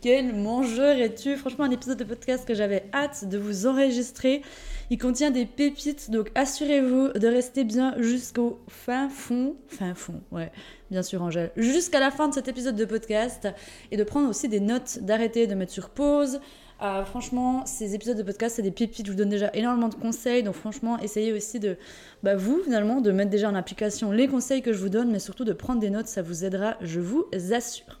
Quel mangeur es-tu Franchement, un épisode de podcast que j'avais hâte de vous enregistrer. Il contient des pépites, donc assurez-vous de rester bien jusqu'au fin fond. Fin fond, ouais, bien sûr, Angèle. Jusqu'à la fin de cet épisode de podcast et de prendre aussi des notes, d'arrêter, de mettre sur pause. Euh, franchement, ces épisodes de podcast, c'est des pépites. Je vous donne déjà énormément de conseils. Donc, franchement, essayez aussi de, bah, vous, finalement, de mettre déjà en application les conseils que je vous donne, mais surtout de prendre des notes. Ça vous aidera, je vous assure.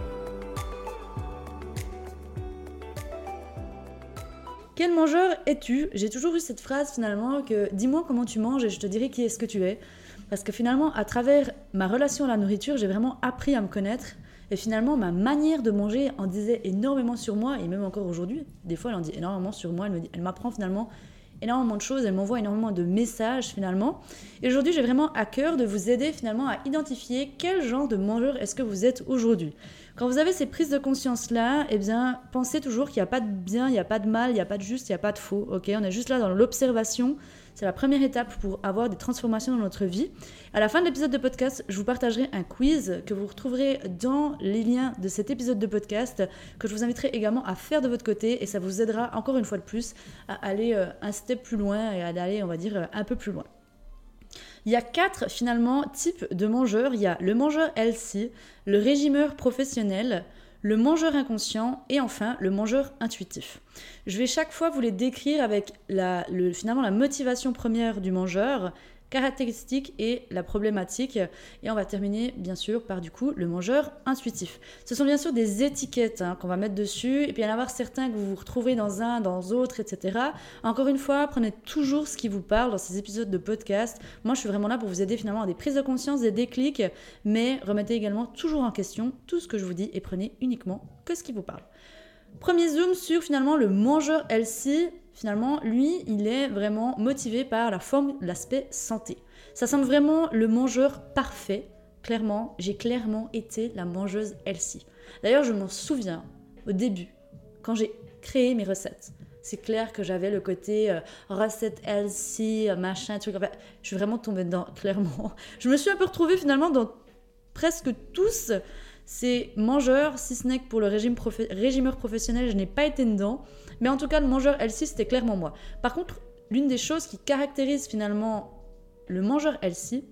Quel mangeur es-tu? J'ai toujours eu cette phrase finalement que dis-moi comment tu manges et je te dirai qui est-ce que tu es. Parce que finalement, à travers ma relation à la nourriture, j'ai vraiment appris à me connaître. Et finalement, ma manière de manger en disait énormément sur moi, et même encore aujourd'hui, des fois, elle en dit énormément sur moi. Elle, elle m'apprend finalement énormément de choses, elle m'envoie énormément de messages finalement. Et aujourd'hui, j'ai vraiment à cœur de vous aider finalement à identifier quel genre de mangeur est-ce que vous êtes aujourd'hui. Quand vous avez ces prises de conscience-là, eh bien, pensez toujours qu'il n'y a pas de bien, il n'y a pas de mal, il n'y a pas de juste, il n'y a pas de faux. Ok, on est juste là dans l'observation. C'est la première étape pour avoir des transformations dans notre vie. À la fin de l'épisode de podcast, je vous partagerai un quiz que vous retrouverez dans les liens de cet épisode de podcast, que je vous inviterai également à faire de votre côté, et ça vous aidera encore une fois de plus à aller euh, un step plus loin et à aller, on va dire, un peu plus loin. Il y a quatre finalement types de mangeurs. Il y a le mangeur healthy, le régimeur professionnel, le mangeur inconscient et enfin le mangeur intuitif. Je vais chaque fois vous les décrire avec la, finalement la motivation première du mangeur caractéristiques et la problématique. Et on va terminer bien sûr par du coup le mangeur intuitif. Ce sont bien sûr des étiquettes hein, qu'on va mettre dessus et puis il y en avoir certains que vous vous retrouvez dans un, dans d'autres, etc. Encore une fois, prenez toujours ce qui vous parle dans ces épisodes de podcast. Moi, je suis vraiment là pour vous aider finalement à des prises de conscience, des déclics, mais remettez également toujours en question tout ce que je vous dis et prenez uniquement que ce qui vous parle. Premier zoom sur finalement le mangeur healthy finalement, lui, il est vraiment motivé par la forme, l'aspect santé. Ça semble vraiment le mangeur parfait. Clairement, j'ai clairement été la mangeuse healthy. D'ailleurs, je m'en souviens au début, quand j'ai créé mes recettes. C'est clair que j'avais le côté euh, recette healthy, machin, truc. je suis vraiment tombée dedans, clairement. Je me suis un peu retrouvée finalement dans presque tous ces mangeurs, si ce n'est que pour le régime régimeur professionnel, je n'ai pas été dedans. Mais en tout cas, le mangeur L6, c'était clairement moi. Par contre, l'une des choses qui caractérise finalement le mangeur L6,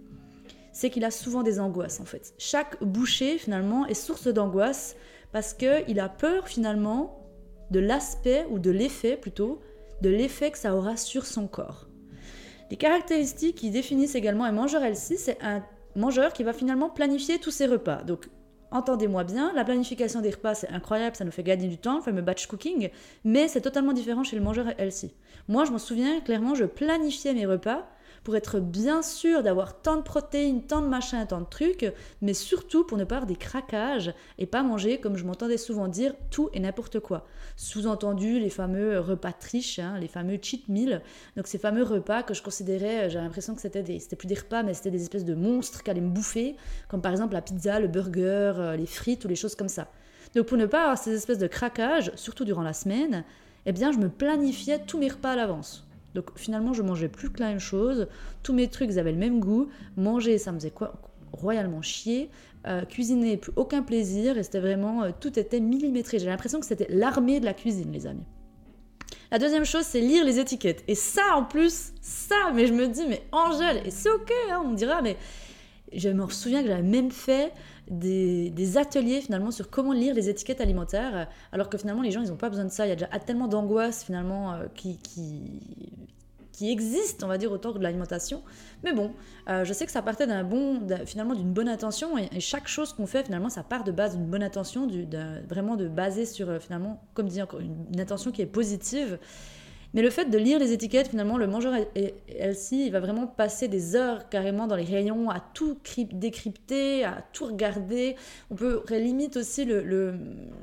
c'est qu'il a souvent des angoisses en fait. Chaque bouchée finalement est source d'angoisse parce qu'il a peur finalement de l'aspect ou de l'effet plutôt, de l'effet que ça aura sur son corps. Les caractéristiques qui définissent également un mangeur L6, c'est un mangeur qui va finalement planifier tous ses repas. Entendez-moi bien, la planification des repas, c'est incroyable, ça nous fait gagner du temps, le fameux batch cooking, mais c'est totalement différent chez le mangeur healthy. Moi, je m'en souviens clairement, je planifiais mes repas pour être bien sûr d'avoir tant de protéines, tant de machins, tant de trucs, mais surtout pour ne pas avoir des craquages et pas manger, comme je m'entendais souvent dire, tout et n'importe quoi. Sous-entendu, les fameux repas triches, hein, les fameux cheat meals, donc ces fameux repas que je considérais, j'ai l'impression que c'était, des, plus des repas, mais c'était des espèces de monstres qui allaient me bouffer, comme par exemple la pizza, le burger, euh, les frites ou les choses comme ça. Donc pour ne pas avoir ces espèces de craquages, surtout durant la semaine, eh bien je me planifiais tous mes repas à l'avance. Donc finalement, je mangeais plus que la même chose. Tous mes trucs avaient le même goût. Manger, ça me faisait quoi? Royalement chier. Euh, cuisiner, plus aucun plaisir. Et c'était vraiment, euh, tout était millimétré. J'ai l'impression que c'était l'armée de la cuisine, les amis. La deuxième chose, c'est lire les étiquettes. Et ça, en plus, ça, mais je me dis, mais Angèle, et c'est ok, hein, on me dira, mais je me souviens que j'avais même fait des, ateliers finalement sur comment lire les étiquettes alimentaires, alors que finalement les gens ils n'ont pas besoin de ça. Il y a déjà tellement d'angoisse finalement euh, qui, qui, qui existe, on va dire, autour de l'alimentation. Mais bon, euh, je sais que ça partait d'un bon, finalement d'une bonne intention, et, chaque chose qu'on fait finalement ça part de base d'une bonne intention, vraiment de baser sur euh, finalement, comme dit encore, une, intention qui est positive. Mais le fait de lire les étiquettes, finalement, le mangeur Elsie, il va vraiment passer des heures carrément dans les rayons à tout décrypter, à tout regarder. On peut limite aussi le, le,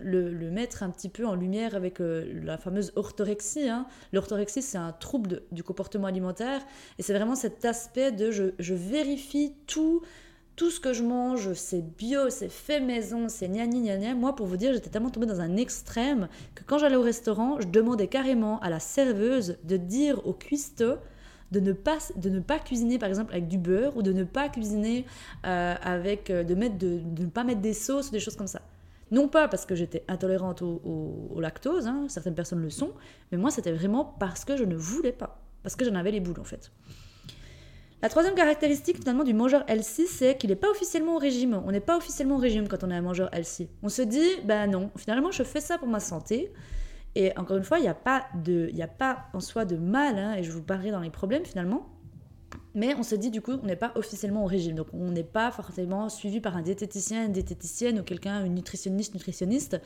le, mettre un petit peu en lumière avec euh, la fameuse orthorexie. Hein. L'orthorexie, c'est un trouble du comportement alimentaire. Et c'est vraiment cet aspect de je, je vérifie tout tout ce que je mange, c'est bio, c'est fait maison, c'est gna gna gna Moi, pour vous dire, j'étais tellement tombée dans un extrême que quand j'allais au restaurant, je demandais carrément à la serveuse de dire au cuistot de ne pas de ne pas cuisiner par exemple avec du beurre ou de ne pas cuisiner euh, avec euh, de mettre de, ne pas mettre des sauces ou des choses comme ça. Non pas parce que j'étais intolérante au, lactose, hein, certaines personnes le sont, mais moi c'était vraiment parce que je ne voulais pas, parce que j'en avais les boules en fait. La troisième caractéristique finalement du mangeur L6, c'est qu'il n'est pas officiellement au régime. On n'est pas officiellement au régime quand on est un mangeur L6. On se dit, ben non, finalement je fais ça pour ma santé. Et encore une fois, il n'y a, pas de, a pas en soi de mal, hein, et je vous parlerai dans les problèmes finalement. Mais on se dit du coup, on n'est pas officiellement au régime. Donc on n'est pas forcément suivi par un diététicien, une diététicienne ou quelqu'un, une nutritionniste, nutritionniste.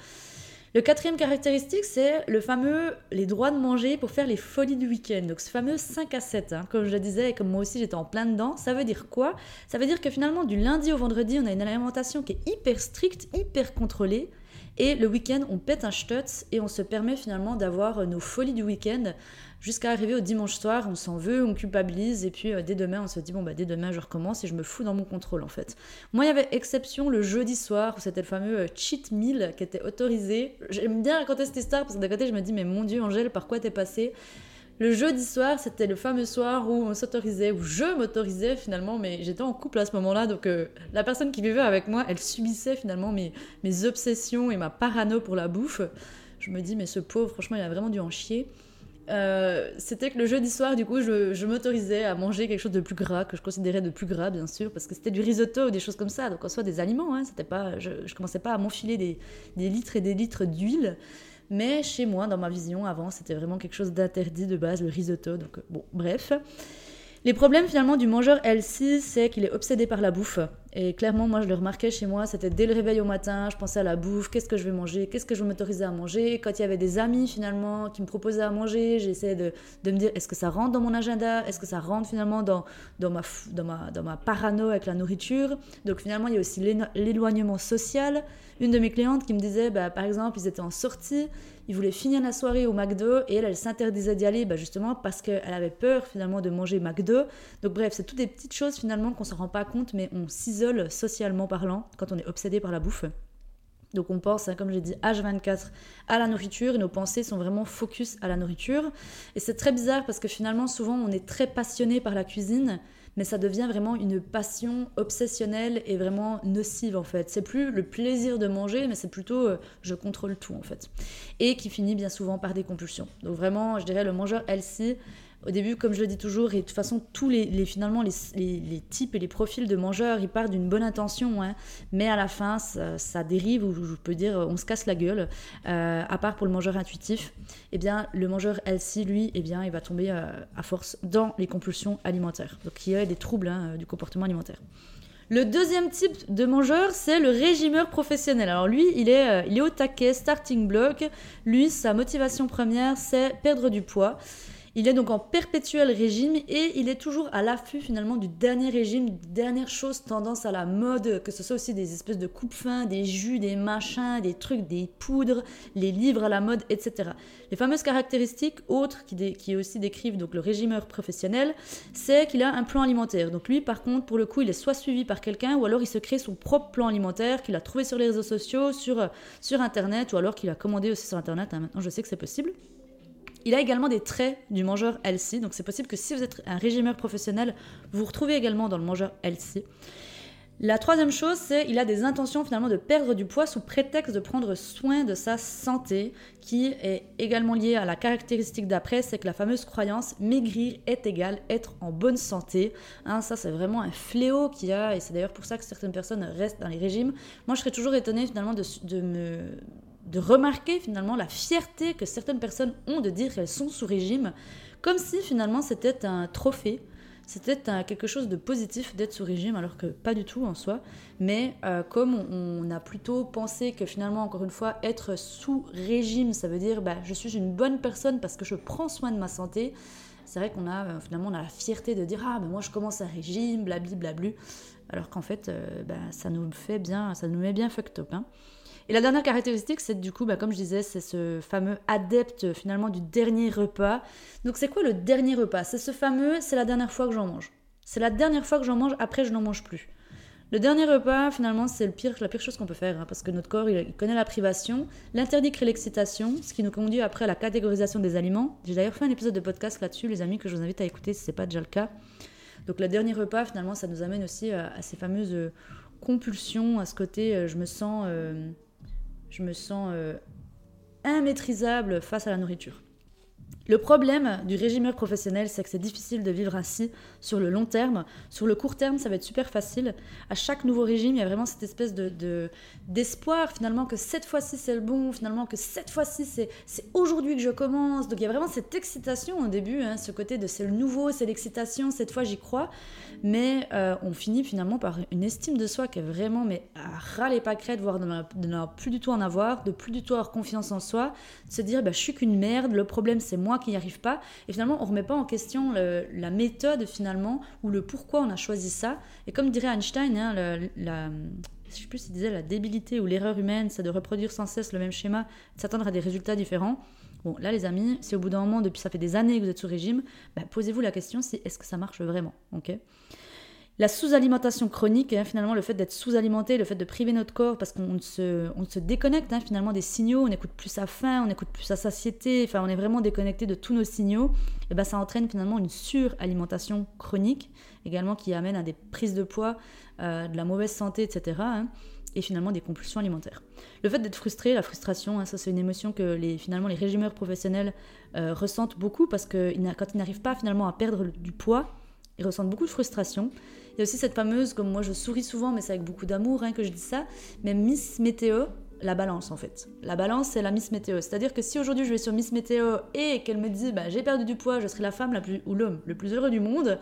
Le quatrième caractéristique, c'est le fameux les droits de manger pour faire les folies du week-end. Donc ce fameux 5 à 7, hein, comme je le disais et comme moi aussi j'étais en plein dedans, ça veut dire quoi? Ça veut dire que finalement du lundi au vendredi, on a une alimentation qui est hyper stricte, hyper contrôlée. Et le week-end, on pète un stutz et on se permet finalement d'avoir nos folies du week-end jusqu'à arriver au dimanche soir, on s'en veut, on culpabilise, et puis euh, dès demain, on se dit, bon, bah, dès demain, je recommence et je me fous dans mon contrôle, en fait. Moi, il y avait exception le jeudi soir, où c'était le fameux euh, cheat meal qui était autorisé. J'aime bien raconter cette histoire, parce que d'un côté, je me dis, mais mon Dieu, Angèle, par quoi t'es passée? Le jeudi soir, c'était le fameux soir où on s'autorisait, où je m'autorisais finalement, mais j'étais en couple à ce moment-là, donc euh, la personne qui vivait avec moi, elle subissait finalement mes, mes obsessions et ma parano pour la bouffe. Je me dis, mais ce pauvre, franchement, il a vraiment dû en chier. Euh, c'était que le jeudi soir, du coup, je, m'autorisais à manger quelque chose de plus gras, que je considérais de plus gras, bien sûr, parce que c'était du risotto ou des choses comme ça, donc en soi des aliments, hein, c'était pas, je, je commençais pas à m'enfiler des, des, litres et des litres d'huile, mais chez moi, dans ma vision, avant, c'était vraiment quelque chose d'interdit de base, le risotto, donc euh, bon, bref. Les problèmes finalement du mangeur L6, c'est qu'il est obsédé par la bouffe. Et clairement, moi, je le remarquais chez moi, c'était dès le réveil au matin, je pensais à la bouffe, qu'est-ce que je vais manger, qu'est-ce que je vais m'autoriser à manger. Quand il y avait des amis finalement qui me proposaient à manger, j'essayais de, de, me dire est-ce que ça rentre dans mon agenda, est-ce que ça rentre finalement dans, dans, ma, dans, ma, dans ma parano avec la nourriture? Donc finalement, il y a aussi l'éloignement social. Une de mes clientes qui me disait, bah, par exemple, ils étaient en sortie, ils voulaient finir la soirée au McDo et elle, elle s'interdisait d'y aller bah, justement parce qu'elle avait peur finalement de manger McDo. Donc bref, c'est toutes des petites choses finalement qu'on ne s'en rend pas compte, mais on s'isole socialement parlant quand on est obsédé par la bouffe. Donc on pense, hein, comme j'ai dit, H24 à la nourriture et nos pensées sont vraiment focus à la nourriture. Et c'est très bizarre parce que finalement, souvent, on est très passionné par la cuisine, mais ça devient vraiment une passion obsessionnelle et vraiment nocive en fait. C'est plus le plaisir de manger, mais c'est plutôt euh, je contrôle tout en fait. Et qui finit bien souvent par des compulsions. Donc vraiment, je dirais le mangeur healthy au début, comme je le dis toujours, et de toute façon, tous les, finalement les, types et les profils de mangeurs, ils partent d'une bonne intention, hein, mais à la fin, ça, dérive, ou je peux dire, on se casse la gueule. Euh, à part pour le mangeur intuitif, eh bien, le mangeur LC, lui, eh bien, il va tomber euh, à force dans les compulsions alimentaires. Donc, il y a des troubles hein, du comportement alimentaire. Le deuxième type de mangeur, c'est le régimeur professionnel. Alors lui, il est, euh, il est au taquet, starting block. Lui, sa motivation première, c'est perdre du poids. Il est donc en perpétuel régime et il est toujours à l'affût finalement du dernier régime, dernière chose tendance à la mode, que ce soit aussi des espèces de coupe-fins, des jus, des machins, des trucs, des poudres, les livres à la mode, etc. Les fameuses caractéristiques autres qui, qui aussi décrivent donc le régimeur professionnel, c'est qu'il a un plan alimentaire. Donc lui, par contre, pour le coup, il est soit suivi par quelqu'un ou alors il se crée son propre plan alimentaire qu'il a trouvé sur les réseaux sociaux, sur, sur Internet ou alors qu'il a commandé aussi sur Internet. Hein, maintenant, je sais que c'est possible. Il a également des traits du mangeur healthy, donc c'est possible que si vous êtes un régimeur professionnel, vous vous retrouvez également dans le mangeur healthy. La troisième chose, c'est qu'il a des intentions finalement de perdre du poids sous prétexte de prendre soin de sa santé, qui est également liée à la caractéristique d'après, c'est que la fameuse croyance maigrir est égal être en bonne santé. Hein, ça, c'est vraiment un fléau qu'il y a, et c'est d'ailleurs pour ça que certaines personnes restent dans les régimes. Moi, je serais toujours étonnée finalement de me de remarquer finalement la fierté que certaines personnes ont de dire qu'elles sont sous régime, comme si finalement c'était un trophée. c'était quelque chose de positif d'être sous régime, alors que pas du tout en soi. Mais euh, comme on, a plutôt pensé que finalement, encore une fois, être sous régime, ça veut dire bah, je suis une bonne personne parce que je prends soin de ma santé. C'est vrai qu'on a euh, finalement on a la fierté de dire ah ben moi je commence un régime, blabli blablu, alors qu'en fait bah, ça nous fait bien, ça nous met bien fucked up. Hein. Et la dernière caractéristique, c'est du coup, bah, comme je disais, c'est ce fameux adepte finalement du dernier repas. Donc c'est quoi le dernier repas? C'est ce fameux, c'est la dernière fois que j'en mange. C'est la dernière fois que j'en mange, après je n'en mange plus. Le dernier repas, finalement, c'est le pire, la pire chose qu'on peut faire, hein, parce que notre corps, il, connaît la privation. L'interdit crée l'excitation, ce qui nous conduit après à la catégorisation des aliments. J'ai d'ailleurs fait un épisode de podcast là-dessus, les amis, que je vous invite à écouter si ce n'est pas déjà le cas. Donc le dernier repas, finalement, ça nous amène aussi à, ces fameuses euh, compulsions, à ce côté, euh, je me sens... Euh, je me sens euh, immaîtrisable face à la nourriture. Le problème du régimeur professionnel, c'est que c'est difficile de vivre ainsi sur le long terme. Sur le court terme, ça va être super facile. À chaque nouveau régime, il y a vraiment cette espèce de, d'espoir finalement que cette fois-ci c'est le bon, finalement que cette fois-ci c'est, c'est aujourd'hui que je commence. Donc il y a vraiment cette excitation au début, hein, ce côté de c'est le nouveau, c'est l'excitation, cette fois j'y crois. Mais euh, on finit finalement par une estime de soi qui est vraiment mais à ras les pâquerettes, voire de ne plus du tout en avoir, de plus du tout avoir confiance en soi, de se dire bah, je suis qu'une merde, le problème c'est moi qui n'y arrive pas. Et finalement, on ne remet pas en question la méthode finalement ou le pourquoi on a choisi ça. Et comme dirait Einstein, hein, la, je sais plus disait la débilité ou l'erreur humaine, c'est de reproduire sans cesse le même schéma, de s'attendre à des résultats différents. Bon, là, les amis, si au bout d'un moment, depuis ça fait des années que vous êtes sous régime, bah, posez-vous la question si est-ce que ça marche vraiment, ok? La sous-alimentation chronique, hein, finalement, le fait d'être sous-alimenté, le fait de priver notre corps parce qu'on se, on se déconnecte hein, finalement des signaux, on n'écoute plus sa faim, on n'écoute plus sa satiété, enfin on est vraiment déconnecté de tous nos signaux, et ben ça entraîne finalement une suralimentation chronique, également qui amène à des prises de poids, euh, de la mauvaise santé, etc. Hein, et finalement des compulsions alimentaires. Le fait d'être frustré, la frustration, ça c'est une émotion que les, finalement les régimeurs professionnels euh, ressentent beaucoup parce que quand ils n'arrivent pas finalement à perdre du poids, ils ressentent beaucoup de frustration. Il y a aussi cette fameuse, comme moi je souris souvent, mais c'est avec beaucoup d'amour hein, que je dis ça, mais Miss Météo, la balance en fait. La balance, c'est la Miss Météo. C'est-à-dire que si aujourd'hui je vais sur Miss Météo et qu'elle me dit bah, j'ai perdu du poids, je serai la femme la plus, ou l'homme le plus heureux du monde.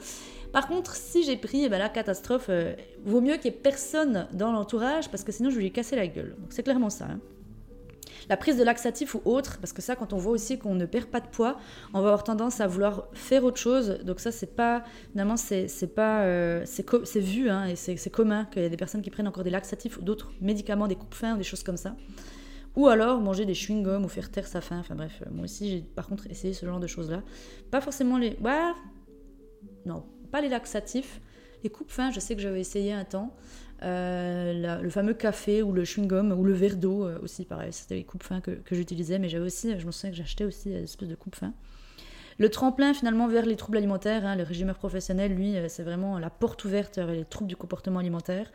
Par contre, si j'ai pris, eh ben, la catastrophe, euh, vaut mieux qu'il n'y ait personne dans l'entourage parce que sinon je vais lui casser la gueule. C'est clairement ça. Hein. La prise de laxatif ou autre, parce que ça, quand on voit aussi qu'on ne perd pas de poids, on va avoir tendance à vouloir faire autre chose. Donc ça, c'est pas, finalement, c'est pas, euh, c'est vu, hein, et c'est commun qu'il y a des personnes qui prennent encore des laxatifs ou d'autres médicaments, des coupes-fins ou des choses comme ça. Ou alors manger des chewing-gums ou faire taire sa faim. Enfin bref, moi aussi, j'ai par contre essayé ce genre de choses-là. Pas forcément les... Ouais, non, pas les laxatifs. Les coupes-fins, je sais que j'avais essayé un temps. Euh, le fameux café ou le chewing-gum ou le verre d'eau euh, aussi, pareil, c'était les coupes fins que, j'utilisais, mais j'avais aussi, je me souviens que j'achetais aussi des espèces de coupes fins. Le tremplin finalement vers les troubles alimentaires, hein, le régimeur professionnel, lui, euh, c'est vraiment la porte ouverte vers les troubles du comportement alimentaire.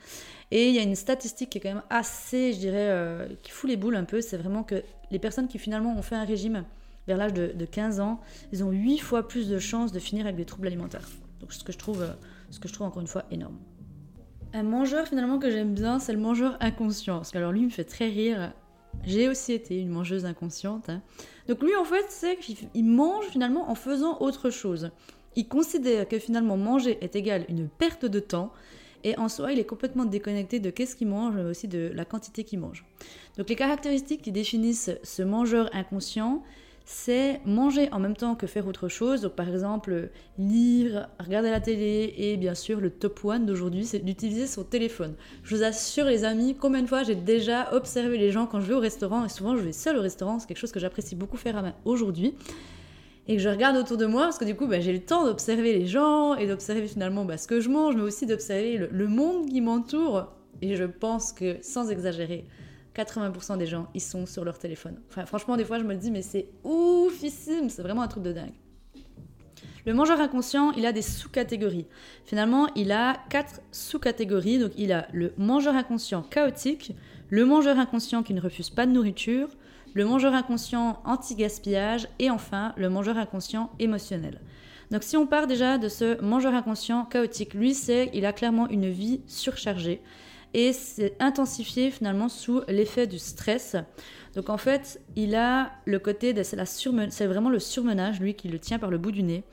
Et il y a une statistique qui est quand même assez, je dirais, qui fout les boules un peu, c'est vraiment que les personnes qui finalement ont fait un régime vers l'âge de, de, 15 ans, ils ont 8 fois plus de chances de finir avec des troubles alimentaires. Donc ce que je trouve, ce que je trouve encore une fois énorme. Un mangeur finalement que j'aime bien, c'est le mangeur inconscient. Parce que alors lui me fait très rire. J'ai aussi été une mangeuse inconsciente. Hein. Donc lui en fait c'est qu'il mange finalement en faisant autre chose. Il considère que finalement manger est égal une perte de temps et en soi il est complètement déconnecté de qu'est-ce qu'il mange mais aussi de la quantité qu'il mange. Donc les caractéristiques qui définissent ce mangeur inconscient, c'est manger en même temps que faire autre chose. Donc par exemple, lire, regarder la télé et bien sûr le top one d'aujourd'hui, c'est d'utiliser son téléphone. Je vous assure les amis, combien de fois j'ai déjà observé les gens quand je vais au restaurant, et souvent je vais seul au restaurant, c'est quelque chose que j'apprécie beaucoup faire aujourd'hui. Et que je regarde autour de moi, parce que du coup, bah, j'ai le temps d'observer les gens et d'observer finalement bah, ce que je mange, mais aussi d'observer le monde qui m'entoure. Et je pense que, sans exagérer, 80% des gens, ils sont sur leur téléphone. Enfin, franchement, des fois, je me dis, mais c'est oufissime, c'est vraiment un truc de dingue. Le mangeur inconscient, il a des sous-catégories. Finalement, il a quatre sous-catégories. Donc, il a le mangeur inconscient chaotique, le mangeur inconscient qui ne refuse pas de nourriture, le mangeur inconscient anti-gaspillage et enfin le mangeur inconscient émotionnel. Donc, si on part déjà de ce mangeur inconscient chaotique, lui, c'est il a clairement une vie surchargée et c'est intensifié finalement sous l'effet du stress. Donc en fait, il a le côté c'est vraiment le surmenage lui qui le tient par le bout du nez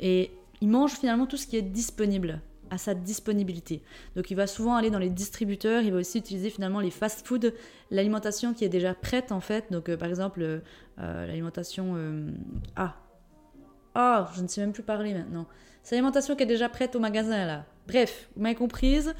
et il mange finalement tout ce qui est disponible à sa disponibilité. Donc il va souvent aller dans les distributeurs, il va aussi utiliser finalement les fast-food, l'alimentation qui est déjà prête en fait. Donc euh, par exemple euh, euh, l'alimentation... ah Ah, je ne sais même plus parler maintenant. C'est l'alimentation qui est déjà prête au magasin là. Bref, vous m'avez comprise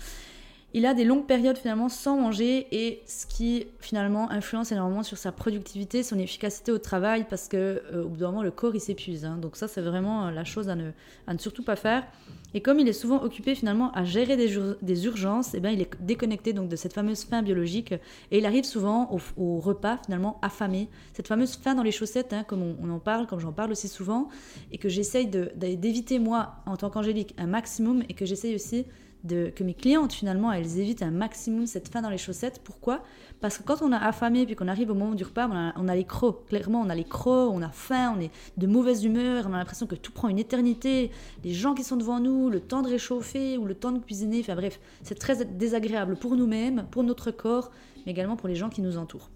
il a des longues périodes finalement sans manger et ce qui finalement influence énormément sur sa productivité, son efficacité au travail parce que euh, au bout d'un moment le corps il s'épuise. Hein. Donc ça c'est vraiment euh, la chose à ne, surtout pas faire. Et comme il est souvent occupé finalement à gérer des, urgences, eh bien il est déconnecté donc de cette fameuse faim biologique et il arrive souvent au, repas finalement affamé, cette fameuse faim dans les chaussettes, hein, comme on, on, en parle, comme j'en parle aussi souvent, et que j'essaye d'éviter moi en tant qu'angélique un maximum et que j'essaye aussi que mes clientes finalement elles évitent un maximum cette faim dans les chaussettes. Pourquoi? Parce que quand on a affamé puis qu'on arrive au moment du repas, on a, les crocs. Clairement, on a les crocs, on a faim, on est de mauvaise humeur, on a l'impression que tout prend une éternité. Les gens qui sont devant nous, le temps de réchauffer ou le temps de cuisiner. Enfin bref, c'est très désagréable pour nous-mêmes, pour notre corps, mais également pour les gens qui nous entourent.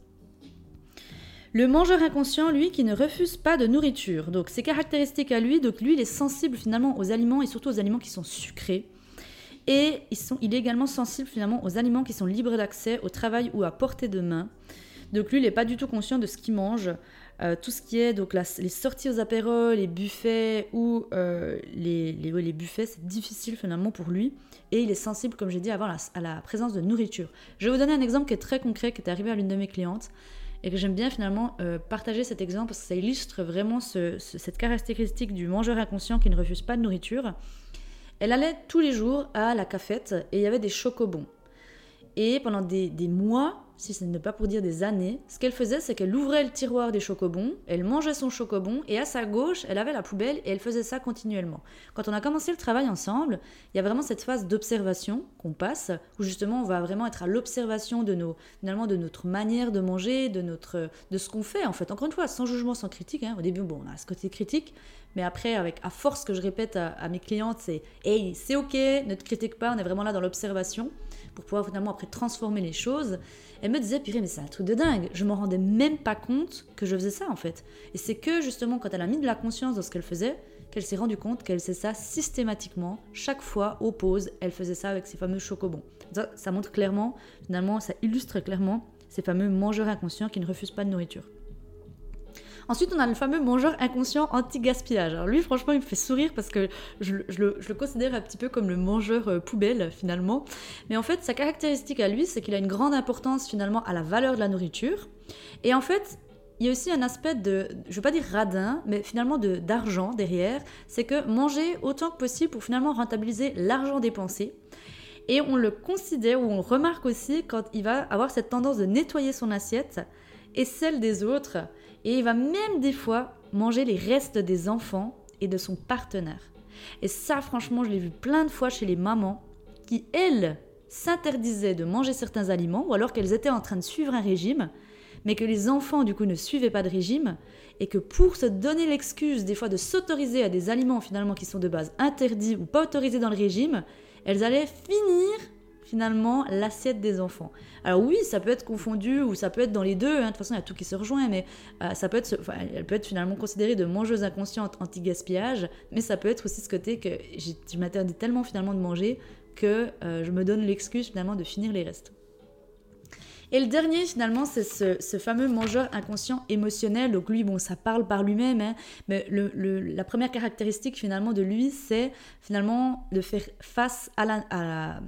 Le mangeur inconscient, lui, qui ne refuse pas de nourriture. Donc, ses caractéristiques à lui, donc lui, il est sensible finalement aux aliments et surtout aux aliments qui sont sucrés. Et sont, il est également sensible finalement aux aliments qui sont libres d'accès au travail ou à portée de main. Donc lui, il n'est pas du tout conscient de ce qu'il mange. Euh, tout ce qui est donc les sorties aux apéros, les buffets ou euh, les, buffets, c'est difficile finalement pour lui. Et il est sensible, comme j'ai dit à la présence de nourriture. Je vais vous donner un exemple qui est très concret, qui est arrivé à l'une de mes clientes et que j'aime bien finalement euh, partager cet exemple parce que ça illustre vraiment cette caractéristique du mangeur inconscient qui ne refuse pas de nourriture. Elle allait tous les jours à la cafette et il y avait des chocobons. Et pendant des, mois, si ce n'est pas pour dire des années, ce qu'elle faisait, c'est qu'elle ouvrait le tiroir des chocobons, elle mangeait son chocobon, et à sa gauche, elle avait la poubelle, et elle faisait ça continuellement. Quand on a commencé le travail ensemble, il y a vraiment cette phase d'observation qu'on passe, où justement on va vraiment être à l'observation de nos, finalement, de notre manière de manger, de, notre, de ce qu'on fait, en fait. Encore une fois, sans jugement, sans critique. Hein. Au début, bon, on a ce côté critique, mais après, avec à force que je répète à, mes clientes, c'est hey, c'est ok, ne te critique pas, on est vraiment là dans l'observation pour pouvoir finalement après transformer les choses. Me disait, purée, mais c'est un truc de dingue. Je m'en rendais même pas compte que je faisais ça en fait. Et c'est que justement quand elle a mis de la conscience dans ce qu'elle faisait, qu'elle s'est rendue compte qu'elle faisait ça systématiquement, chaque fois aux pauses, elle faisait ça avec ses fameux chocobons. Ça, ça montre clairement, finalement, ça illustre clairement ces fameux mangeurs inconscients qui ne refusent pas de nourriture. Ensuite, on a le fameux mangeur inconscient anti-gaspillage. Lui, franchement, il me fait sourire parce que je, le, considère un petit peu comme le mangeur euh, poubelle finalement. Mais en fait, sa caractéristique à lui, c'est qu'il a une grande importance finalement à la valeur de la nourriture. Et en fait, il y a aussi un aspect de, je veux pas dire radin, mais finalement d'argent derrière. C'est que manger autant que possible pour finalement rentabiliser l'argent dépensé. Et on le considère ou on remarque aussi quand il va avoir cette tendance de nettoyer son assiette et celle des autres et il va même des fois manger les restes des enfants et de son partenaire. Et ça, franchement, je l'ai vu plein de fois chez les mamans qui, elles, s'interdisaient de manger certains aliments ou alors qu'elles étaient en train de suivre un régime, mais que les enfants, du coup, ne suivaient pas de régime et que pour se donner l'excuse, des fois, de s'autoriser à des aliments finalement qui sont de base interdits ou pas autorisés dans le régime, elles allaient finir finalement l'assiette des enfants. Alors oui, ça peut être confondu ou ça peut être dans les deux, hein. de toute façon il y a tout qui se rejoint, mais euh, ça peut être, elle peut être finalement considérée de mangeuse inconsciente anti-gaspillage, mais ça peut être aussi ce côté que je m'interdis tellement finalement de manger que euh, je me donne l'excuse finalement de finir les restes. Et le dernier, finalement, c'est ce, fameux mangeur inconscient émotionnel. Donc lui, bon, ça parle par lui-même, hein, mais la première caractéristique finalement de lui, c'est finalement de faire face à la,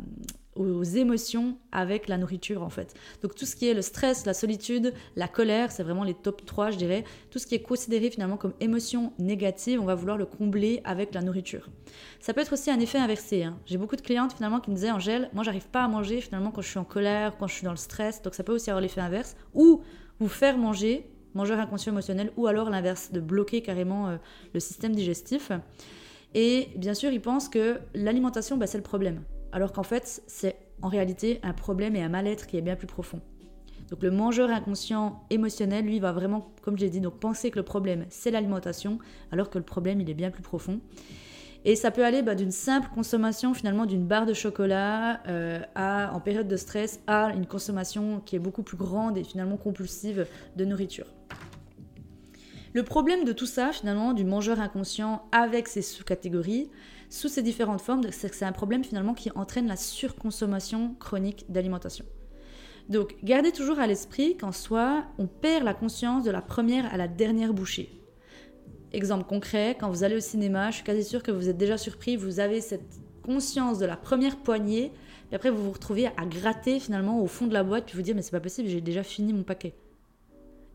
aux émotions avec la nourriture en fait. Donc tout ce qui est le stress, la solitude, la colère, c'est vraiment les top 3 je dirais. Tout ce qui est considéré finalement comme émotion négative, on va vouloir le combler avec la nourriture. Ça peut être aussi un effet inversé. Hein. J'ai beaucoup de clientes finalement qui me disaient Angèle, moi j'arrive pas à manger finalement quand je suis en colère, quand je suis dans le stress, donc ça peut aussi avoir l'effet inverse. Ou vous faire manger, mangeur inconscient émotionnel, ou alors l'inverse, de bloquer carrément euh, le système digestif. Et bien sûr, ils pensent que l'alimentation, bah, c'est le problème alors qu'en fait, c'est en réalité un problème et un mal-être qui est bien plus profond. Donc le mangeur inconscient émotionnel, lui, va vraiment, comme j'ai dit, donc penser que le problème, c'est l'alimentation, alors que le problème, il est bien plus profond. Et ça peut aller bah, d'une simple consommation finalement d'une barre de chocolat euh, à, en période de stress à une consommation qui est beaucoup plus grande et finalement compulsive de nourriture. Le problème de tout ça, finalement, du mangeur inconscient avec ses sous-catégories, sous ces différentes formes, c'est que c'est un problème finalement qui entraîne la surconsommation chronique d'alimentation. Donc, gardez toujours à l'esprit qu'en soi, on perd la conscience de la première à la dernière bouchée. Exemple concret, quand vous allez au cinéma, je suis quasi sûre que vous êtes déjà surpris, vous avez cette conscience de la première poignée, puis après vous vous retrouvez à gratter finalement au fond de la boîte, puis vous dire mais c'est pas possible, j'ai déjà fini mon paquet.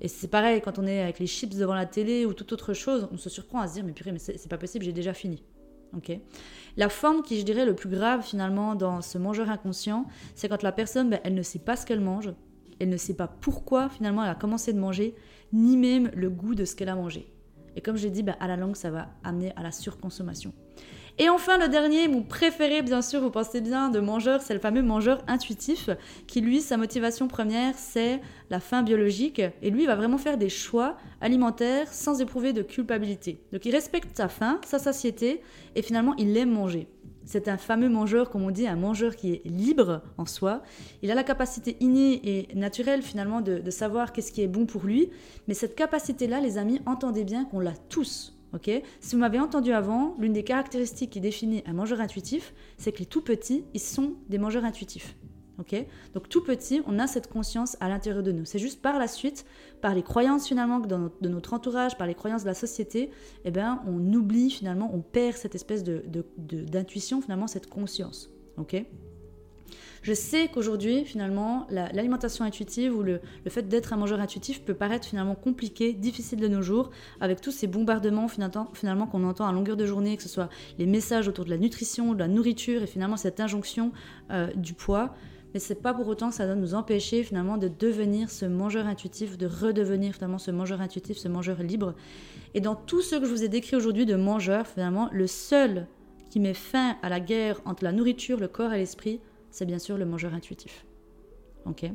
Et c'est pareil quand on est avec les chips devant la télé ou toute autre chose, on se surprend à se dire mais purée mais c'est pas possible, j'ai déjà fini. ok la forme qui je dirais le plus grave finalement dans ce mangeur inconscient, c'est quand la personne ben, elle ne sait pas ce qu'elle mange, elle ne sait pas pourquoi finalement elle a commencé de manger, ni même le goût de ce qu'elle a mangé. Et comme je l'ai dit, ben, à la langue, ça va amener à la surconsommation. Et enfin, le dernier, mon préféré, bien sûr, vous pensez bien, de mangeur, c'est le fameux mangeur intuitif, qui lui, sa motivation première, c'est la faim biologique. Et lui, il va vraiment faire des choix alimentaires sans éprouver de culpabilité. Donc il respecte sa faim, sa satiété, et finalement, il aime manger. C'est un fameux mangeur, comme on dit, un mangeur qui est libre en soi. Il a la capacité innée et naturelle finalement de, savoir qu'est-ce qui est bon pour lui. Mais cette capacité-là, les amis, entendez bien qu'on l'a tous. Si vous m'avez entendu avant, l'une des caractéristiques qui définit un mangeur intuitif, c'est que les tout petits, ils sont des mangeurs intuitifs. Donc tout petit, on a cette conscience à l'intérieur de nous. C'est juste par la suite, par les croyances finalement de notre entourage, par les croyances de la société, eh ben, on oublie finalement, on perd cette espèce d'intuition, finalement, cette conscience. Je sais qu'aujourd'hui, finalement, l'alimentation intuitive ou le, le fait d'être un mangeur intuitif peut paraître finalement compliqué, difficile de nos jours, avec tous ces bombardements finalement qu'on entend à longueur de journée, que ce soit les messages autour de la nutrition, de la nourriture et finalement cette injonction euh, du poids mais c'est pas pour autant que ça doit nous empêcher finalement de devenir ce mangeur intuitif, de redevenir finalement ce mangeur intuitif, ce mangeur libre. Et dans tout ce que je vous ai décrit aujourd'hui de mangeur, finalement, le seul qui met fin à la guerre entre la nourriture, le corps et l'esprit, c'est bien sûr le mangeur intuitif. Ok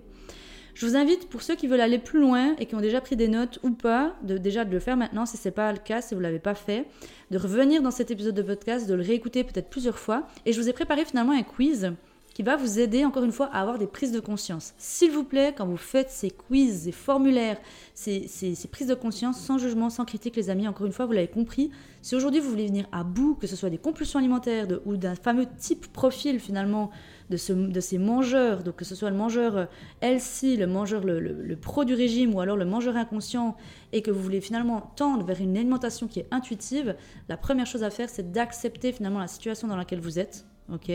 je vous invite, pour ceux qui veulent aller plus loin et qui ont déjà pris des notes ou pas, de déjà de le faire maintenant si ce n'est pas le cas, si vous ne l'avez pas fait, de revenir dans cet épisode de podcast, de le réécouter peut-être plusieurs fois. Et je vous ai préparé finalement un quiz qui va vous aider encore une fois à avoir des prises de conscience. S'il vous plaît, quand vous faites ces quiz, ces formulaires, ces, prises de conscience, sans jugement, sans critique, les amis, encore une fois, vous l'avez compris, si aujourd'hui vous voulez venir à bout, que ce soit des compulsions alimentaires ou d'un fameux type profil finalement de, ce, de, ces mangeurs, donc que ce soit le mangeur healthy, le mangeur le, le pro du régime ou alors le mangeur inconscient, et que vous voulez finalement tendre vers une alimentation qui est intuitive, la première chose à faire, c'est d'accepter finalement la situation dans laquelle vous êtes ok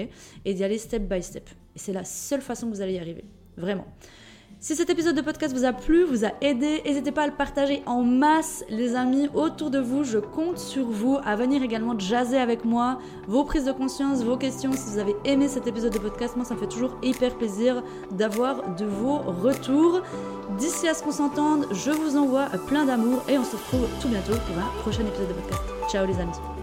Et d'y aller step by step. Et c'est la seule façon que vous allez y arriver. Vraiment. Si cet épisode de podcast vous a plu, vous a aidé, n'hésitez pas à le partager en masse, les amis, autour de vous. Je compte sur vous à venir également jaser avec moi vos prises de conscience, vos questions. Si vous avez aimé cet épisode de podcast, moi, ça me fait toujours hyper plaisir d'avoir de vos retours. D'ici à ce qu'on s'entende, je vous envoie plein d'amour et on se retrouve tout bientôt pour un prochain épisode de podcast. Ciao les amis.